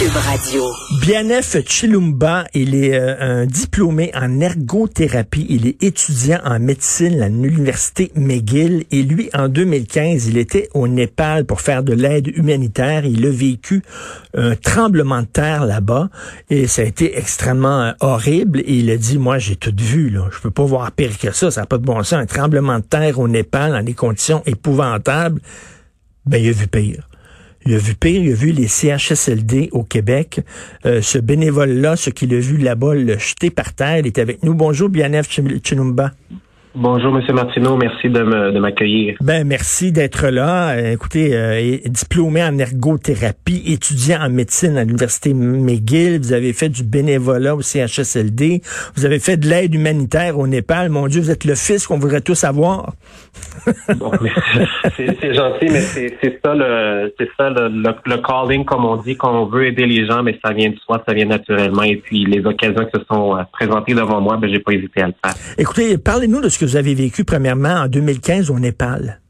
Cube Radio. Bianef Chilumba, il est euh, un diplômé en ergothérapie. Il est étudiant en médecine à l'université McGill. Et lui, en 2015, il était au Népal pour faire de l'aide humanitaire. Il a vécu un tremblement de terre là-bas et ça a été extrêmement euh, horrible. Et il a dit, moi, j'ai tout vu. Là. Je peux pas voir pire que ça. Ça n'a pas de bon sens. Un tremblement de terre au Népal dans des conditions épouvantables. Ben, il a vu pire. Il a vu pire, il a vu les CHSLD au Québec. Euh, ce bénévole-là, ce qu'il a vu là-bas, le jeter par terre, il est avec nous. Bonjour, Bianef Chinumba. Bonjour, Monsieur Martineau. Merci de m'accueillir. Ben, merci d'être là. Euh, écoutez, euh, diplômé en ergothérapie, étudiant en médecine à l'Université McGill. Vous avez fait du bénévolat au CHSLD. Vous avez fait de l'aide humanitaire au Népal. Mon Dieu, vous êtes le fils qu'on voudrait tous avoir. bon, c'est gentil, mais c'est ça le ça le, le, calling, comme on dit, qu'on veut aider les gens, mais ça vient de soi, ça vient naturellement. Et puis les occasions qui se sont euh, présentées devant moi, ben j'ai pas hésité à le faire. Écoutez, parlez-nous de ce que vous avez vécu premièrement en 2015 au Népal?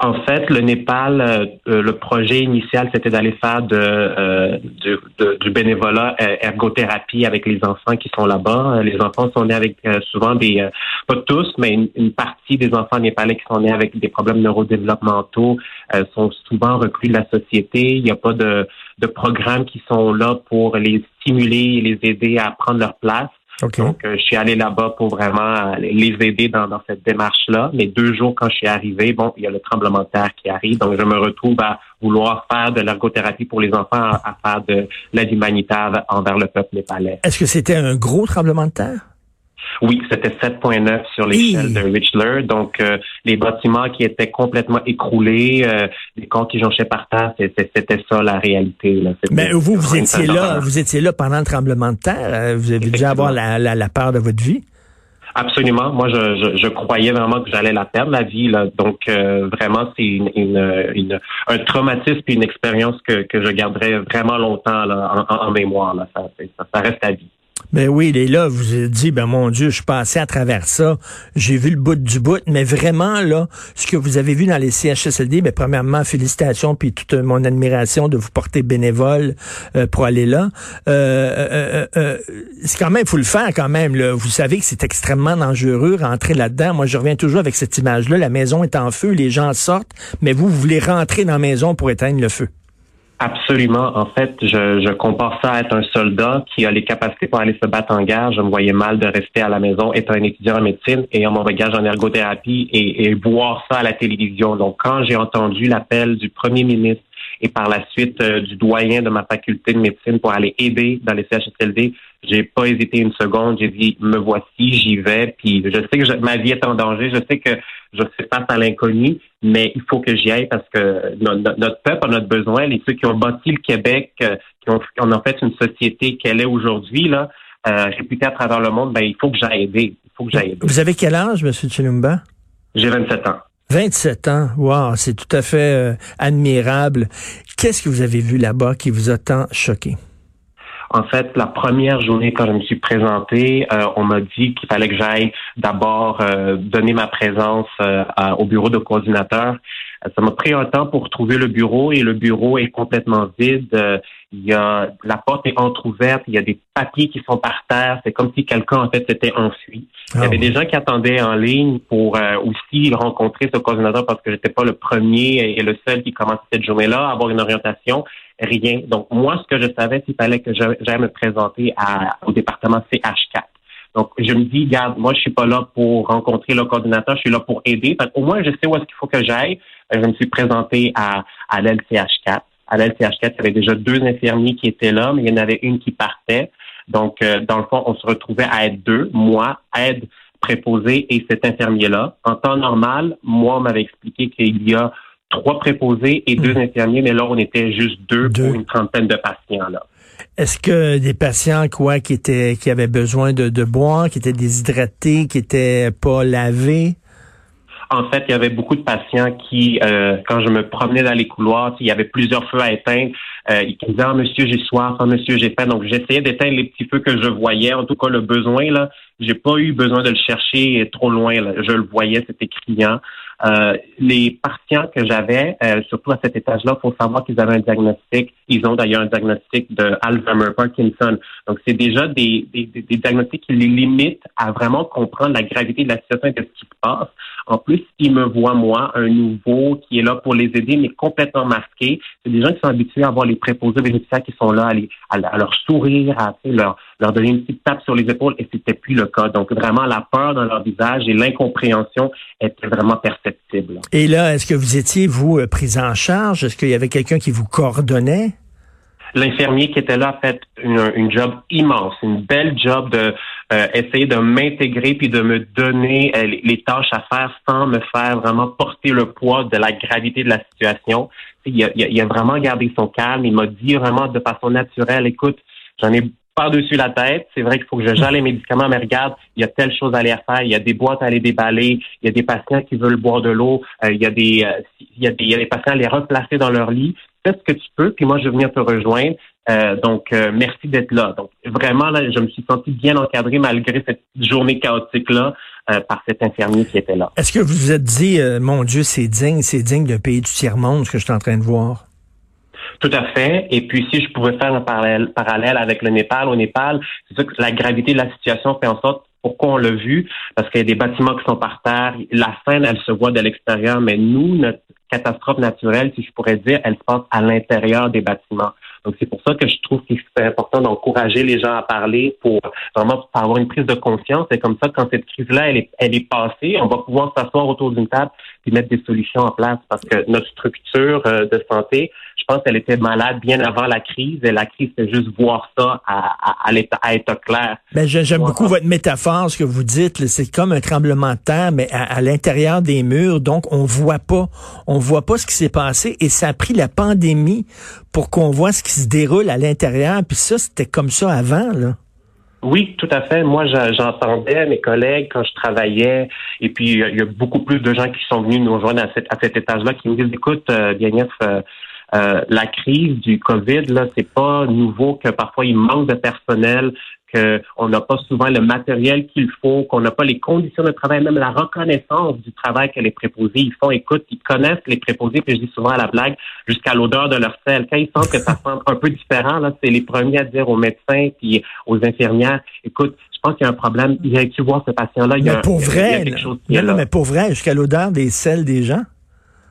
En fait, le Népal, euh, euh, le projet initial, c'était d'aller faire euh, du, bénévolat ergothérapie avec les enfants qui sont là-bas. Les enfants sont nés avec souvent des, pas tous, mais une, partie des enfants népalais qui sont nés avec des problèmes neurodéveloppementaux sont souvent reclus de la société. Il n'y a pas de, de programmes qui sont là pour les stimuler et les aider à prendre leur place. Donc, euh, je suis allé là-bas pour vraiment les aider dans, cette démarche-là. Mais deux jours quand je suis arrivé, bon, il y a le tremblement de terre qui arrive. Donc, je me retrouve à vouloir faire de l'ergothérapie pour les enfants, à, faire de l'aide humanitaire envers le peuple népalais. Est-ce que c'était un gros tremblement de terre? Oui, c'était 7.9 sur l'échelle de Richler. Donc, euh, les bâtiments qui étaient complètement écroulés, euh, les corps qui jonchaient par terre, c'était ça la réalité. Mais vous, vous étiez là, vous étiez là pendant le tremblement de terre. Euh, vous avez dû avoir la, la, la peur de votre vie? Absolument. Moi, je, je, croyais vraiment que j'allais la perdre, la vie. Là. Donc, vraiment, c'est une, une, un traumatisme et une expérience que, que je garderai vraiment longtemps là, en, mémoire. Là. Ça, ça, ça, reste à vie. Ben oui, il est là, vous avez dit, ben mon Dieu, je suis passé à travers ça, j'ai vu le bout du bout, mais vraiment, là, ce que vous avez vu dans les CHSLD, ben premièrement, félicitations, puis toute mon admiration de vous porter bénévole euh, pour aller là. Euh, euh, c'est quand même, faut le faire quand même, là. Vous savez que c'est extrêmement dangereux, rentrer là-dedans. Moi, je reviens toujours avec cette image-là, la maison est en feu, les gens sortent, mais vous, vous voulez rentrer dans la maison pour éteindre le feu. Absolument. En fait, je, je compare ça à être un soldat qui a les capacités pour aller se battre en guerre. Je me voyais mal de rester à la maison, être un étudiant en médecine, et mon bagage en ergothérapie et, voir ça à la télévision. Donc, quand j'ai entendu l'appel du premier ministre et par la suite euh, du doyen de ma faculté de médecine pour aller aider dans les CHSLD, j'ai pas hésité une seconde. J'ai dit, me voici, j'y vais. Puis je sais que ma vie est en danger. Je sais que je fais face à l'inconnu, mais il faut que j'y aille parce que notre, peuple a notre besoin. Les ceux qui ont bâti le Québec, euh, qui ont, en fait une société qu'elle est aujourd'hui, là, euh, réputée à travers le monde, ben il faut que j'aille aider. Il faut que j'aille aider. Vous avez quel âge, M. Chilumba? J'ai 27 ans. 27 ans, wow, c'est tout à fait euh, admirable. Qu'est-ce que vous avez vu là-bas qui vous a tant choqué? En fait, la première journée quand je me suis présenté, euh, on m'a dit qu'il fallait que j'aille d'abord euh, donner ma présence euh, au bureau de coordinateur. Ça m'a pris un temps pour trouver le bureau et le bureau est complètement vide. Il y a la porte est entrouverte, il y a des papiers qui sont par terre. C'est comme si quelqu'un en fait s'était enfui. il y avait ah des gens qui attendaient en ligne pour aussi rencontrer ce coordinateur parce que j'étais pas le premier et le seul qui commençait cette journée-là à avoir une orientation rien. Donc, moi, ce que je savais, c'est qu'il fallait que j'aille me présenter à, au département CH4. Donc, je me dis, regarde, moi, je suis pas là pour rencontrer le coordinateur, je suis là pour aider. Au moins, je sais où est-ce qu'il faut que j'aille. Je me suis présenté à, à l'LCH4. À l'LCH4, il y avait déjà deux infirmiers qui étaient là, mais il y en avait une qui partait. Donc, euh, dans le fond, on se retrouvait à être deux, moi, aide préposé et cet infirmier-là. En temps normal, moi, on m'avait expliqué qu'il y a trois préposés et deux hmm. infirmiers, mais là, on était juste deux, pour une trentaine de patients. là. Est-ce que des patients quoi qui étaient qui avaient besoin de, de boire, qui étaient déshydratés, qui étaient pas lavés? En fait, il y avait beaucoup de patients qui, euh, quand je me promenais dans les couloirs, il y avait plusieurs feux à éteindre. Euh, ils disaient ah, monsieur, j'ai soif, ah, monsieur, j'ai faim. Donc, j'essayais d'éteindre les petits feux que je voyais. En tout cas, le besoin, là, j'ai pas eu besoin de le chercher trop loin. Là. Je le voyais, c'était criant. Euh, les patients que j'avais, euh, surtout à cet étage-là, faut savoir qu'ils avaient un diagnostic. Ils ont d'ailleurs un diagnostic de Alzheimer, Parkinson. Donc, c'est déjà des, des, des, diagnostics qui les limitent à vraiment comprendre la gravité de la situation et de ce qui se passe. En plus, ils me voient, moi, un nouveau qui est là pour les aider, mais complètement masqué. C'est des gens qui sont habitués à voir les préposés bénéficiaires qui sont là, à, à, leur sourire, à leur, leur donner une petite tape sur les épaules, et c'était plus le cas. Donc, vraiment, la peur dans leur visage et l'incompréhension étaient vraiment perceptibles. Et là, est-ce que vous étiez, vous, euh, pris en charge? Est-ce qu'il y avait quelqu'un qui vous coordonnait? L'infirmier qui était là a fait une, job immense, une belle job de essayer de m'intégrer puis de me donner euh, les, tâches à faire sans me faire vraiment porter le poids de la gravité de la situation. Il a, il a vraiment gardé son calme. Il m'a dit vraiment de façon naturelle, écoute, j'en ai par-dessus la tête. C'est vrai qu'il faut que je gère les médicaments, mais regarde, il y a telle chose à aller faire. Il y a des boîtes à aller déballer. Il y a des patients qui veulent boire de l'eau. Euh, il, y a des, euh, il, y a des, il y a des patients à les replacer dans leur lit. Fais ce que tu peux, puis moi, je vais venir te rejoindre. Euh, donc, merci d'être là. Donc, vraiment, là, je me suis senti bien encadré malgré cette journée chaotique-là par cet infirmier qui était là. Est-ce que vous vous êtes dit, mon Dieu, c'est digne, c'est digne d'un pays du tiers-monde, ce que je suis en train de voir? Tout à fait. Et puis, si je pouvais faire un parallèle, parallèle avec le Népal, au Népal, c'est sûr que la gravité de la situation fait en sorte pourquoi on l'a vu, parce qu'il y a des bâtiments qui sont par terre. La scène, elle se voit de l'extérieur, mais nous, notre catastrophe naturelle, si je pourrais dire, elle se passe à l'intérieur des bâtiments. Donc, c'est pour ça que je trouve qu'il est important d'encourager les gens à parler pour vraiment avoir une prise de conscience. Et comme ça, quand cette crise-là, elle est, elle est passée, on va pouvoir s'asseoir autour d'une table et mettre des solutions en place parce que notre structure euh, de santé, pense qu'elle était malade bien avant la crise et la crise, c'est juste voir ça à, à, à, être clair. Ben, j'aime beaucoup votre métaphore, ce que vous dites. C'est comme un tremblement de terre, mais à, l'intérieur des murs. Donc, on voit pas, on voit pas ce qui s'est passé et ça a pris la pandémie pour qu'on voit ce qui se déroule à l'intérieur. Puis ça, c'était comme ça avant, là. Oui, tout à fait. Moi, j'entendais mes collègues quand je travaillais, et puis il y a beaucoup plus de gens qui sont venus nous rejoindre à, cet, à cet étage-là qui me disent, écoute, euh, euh, euh, la crise du COVID, là, c'est pas nouveau que parfois il manque de personnel, qu'on n'a pas souvent le matériel qu'il faut, qu'on n'a pas les conditions de travail, même la reconnaissance du travail que les préposés ils font. Écoute, ils connaissent les préposés, puis je dis souvent à la blague, jusqu'à l'odeur de leur sel. Quand ils sentent que ça sent un peu différent, là, c'est les premiers à dire aux médecins puis aux infirmières, écoute, je pense qu'il y a un problème. Il tu voir ce patient-là? Il y a, pour vrai, quelque chose qui mais pour vrai, jusqu'à l'odeur des selles des gens?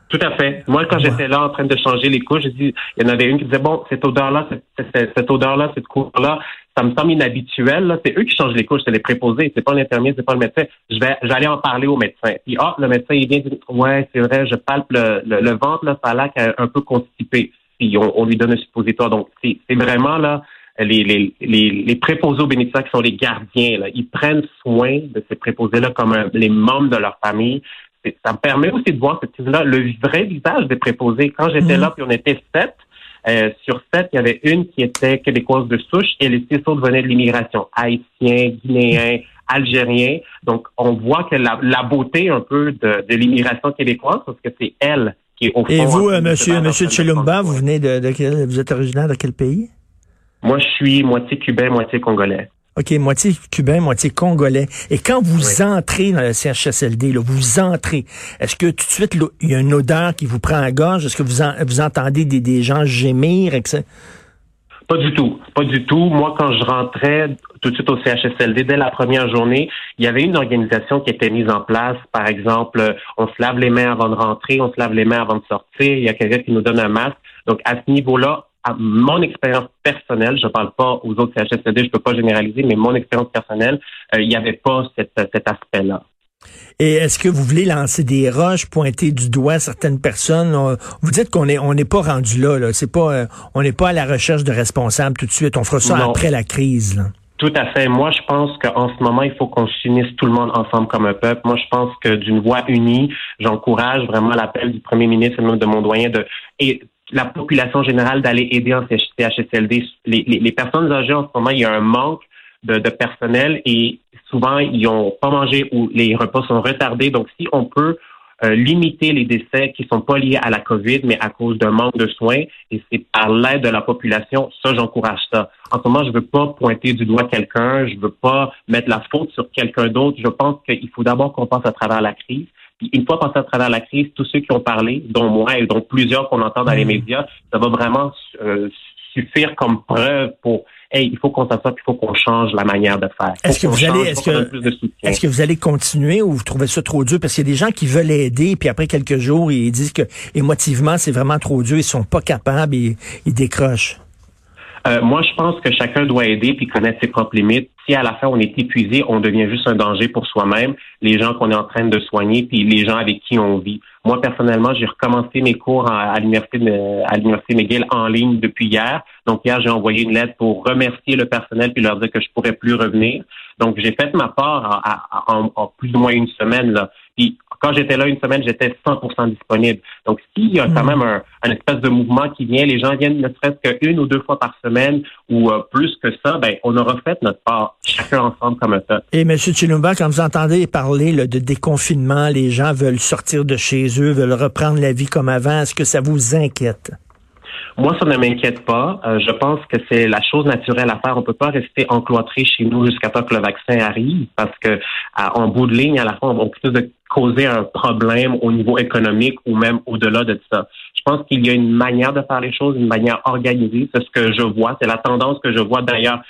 Tout à fait. Moi, quand j'étais là en train de changer les couches, j'ai dit, il y en avait une qui disait, bon, cette odeur-là, cette, cette odeur-là, cette couleur-là, ça me semble inhabituel. C'est eux qui changent les couches, c'est les préposés, c'est pas l'infirmier, c'est pas le médecin. Je vais, j'allais en parler au médecin. Puis ah, le médecin il vient dire, ouais, c'est vrai, je palpe le, le, ventre, là, ça a l'air un peu constipé. Puis on, lui donne un suppositoire. Donc c'est, vraiment là. Les, les, les, les préposés aux bénéficiaires qui sont les gardiens, là, ils prennent soin de ces préposés-là comme les membres de leur famille ça me permet aussi de voir cette là le vrai visage des préposés. Quand j'étais mhm. là, puis on était sept, euh, sur sept, il y avait une qui était québécoise de souche et les six autres venaient de l'immigration, haïtiens, guinéens, algériens. Donc, on voit que la, beauté un peu de, l'immigration québécoise, parce que c'est elle qui est au fond. Et vous, euh, monsieur, monsieur Chilumba, vous venez de, de quel, vous êtes originaire de quel pays? Moi, je suis moitié cubain, moitié congolais. OK, moitié cubain, moitié congolais. Et quand vous entrez dans le CHSLD, là, vous entrez, est-ce que tout de suite, il y a une odeur qui vous prend à gorge? Est-ce que vous, vous entendez des, des gens gémir? Etc.? Pas du tout. Pas du tout. Moi, quand je rentrais tout de suite au CHSLD, dès la première journée, il y avait une organisation qui était mise en place. Par exemple, on se lave les mains avant de rentrer, on se lave les mains avant de sortir. Il y a quelqu'un qui nous donne un masque. Donc, à ce niveau-là, mon expérience personnelle, je parle pas aux autres CHSLD, je peux pas généraliser, mais mon expérience personnelle, euh, il n'y avait pas cet, aspect-là. Et est-ce que vous voulez lancer des roches, pointer du doigt certaines personnes? Vous dites qu'on est on n'est pas rendu là, là. c'est pas euh, on n'est pas à la recherche de responsables tout de suite. On fera ça après la crise. Tout à fait. Moi, je pense qu'en ce moment, il faut qu'on s'unisse tout le monde ensemble comme un peuple. Moi, je pense que d'une voix unie, j'encourage vraiment l'appel du premier ministre et même de mon doyen de et la population générale d'aller aider en CHSLD. Les, personnes âgées, en ce moment, il y a un manque de, personnel et souvent, ils n'ont pas mangé ou les repas sont retardés. Donc, si on peut euh, limiter les décès qui sont pas liés à la COVID, mais à cause d'un manque de soins, et c'est par l'aide de la population, ça, j'encourage ça. En ce moment, je veux pas pointer du doigt quelqu'un, je veux pas mettre la faute sur quelqu'un d'autre. Je pense qu'il faut d'abord qu'on passe à travers la crise. Puis une fois passé à travers la crise, tous ceux qui ont parlé, dont moi et dont plusieurs qu'on entend dans les mm. médias, ça va vraiment euh, suffire comme preuve pour hey, il faut qu'on s'assoie, il faut qu'on change la manière de faire. Est-ce que vous allez, est-ce que, est-ce que vous allez continuer ou vous trouvez ça trop dur? Parce qu'il y a des gens qui veulent aider, puis après quelques jours, ils disent que émotivement, c'est vraiment trop dur, ils sont pas capables, et ils décrochent. Euh, moi, je pense que chacun doit aider puis connaître ses propres limites. Si à la fin on est épuisé, on devient juste un danger pour soi-même, les gens qu'on est en train de soigner, puis les gens avec qui on vit. Moi, personnellement, j'ai recommencé mes cours à, l'université à l'université McGill en ligne depuis hier. Donc hier, j'ai envoyé une lettre pour remercier le personnel puis leur dire que je pourrais plus revenir. Donc j'ai fait ma part en, en, plus ou moins une semaine là. Puis quand j'étais là une semaine, j'étais 100% disponible. Donc, s'il y a quand hmm. même un, un, espèce de mouvement qui vient, les gens viennent ne serait-ce qu'une ou deux fois par semaine ou euh, plus que ça, ben, on aura fait notre part, chacun ensemble comme ça. Et M. Chilumba, quand vous entendez parler de déconfinement, les gens veulent sortir de chez eux, veulent reprendre la vie comme avant, est-ce que ça vous inquiète? Moi, ça ne m'inquiète pas. Euh, je pense que c'est la chose naturelle à faire. On peut pas rester encloîtré chez nous jusqu'à temps que le vaccin arrive, parce que en bout de ligne, à la fin, on va de causer un problème au niveau économique ou même au-delà de ça. Je pense qu'il y a une manière de faire les choses, une manière organisée. C'est ce que je vois. C'est la tendance que je vois d'ailleurs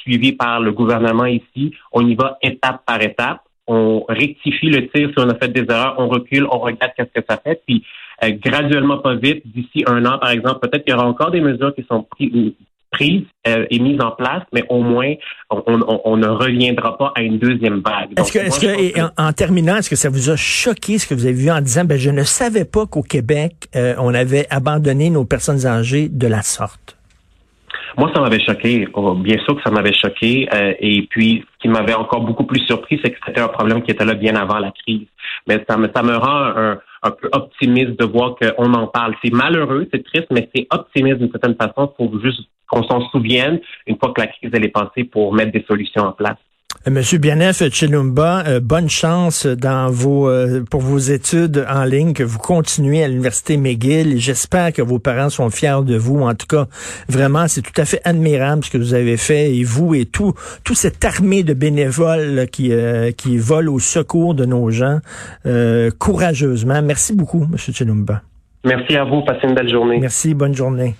suivie par le gouvernement ici. On y va étape par étape. On rectifie le tir si on a fait des erreurs, on recule, on regarde qu'est-ce que ça fait, puis euh, graduellement, pas vite, d'ici un an, par exemple, peut-être qu'il y aura encore des mesures qui sont prises euh, et mises en place, mais au moins, on, ne reviendra pas à une deuxième vague. Est-ce que, est-ce que en, terminant, est-ce que ça vous a choqué ce que vous avez vu en disant, ben, je ne savais pas qu'au Québec, euh, on avait abandonné nos personnes âgées de la sorte? Moi, ça m'avait choqué. Oh, bien sûr que ça m'avait choqué. et puis, ce qui m'avait encore beaucoup plus surpris, c'est que c'était un problème qui était là bien avant la crise. Mais ça me, ça me rend un, un peu optimiste de voir qu'on en parle. C'est malheureux, c'est triste, mais c'est optimiste d'une certaine façon pour juste qu'on s'en souvienne une fois que la crise elle est passée pour mettre des solutions en place. Euh, Monsieur Bianef Chilumba, euh, bonne chance dans vos euh, pour vos études en ligne, que vous continuez à l'université McGill. J'espère que vos parents sont fiers de vous. En tout cas, vraiment, c'est tout à fait admirable ce que vous avez fait et vous et tout toute cette armée de bénévoles qui qui volent au secours de nos gens courageusement. Merci beaucoup, Monsieur Chilumba. Merci à vous. Passez une belle journée. Merci. Bonne journée.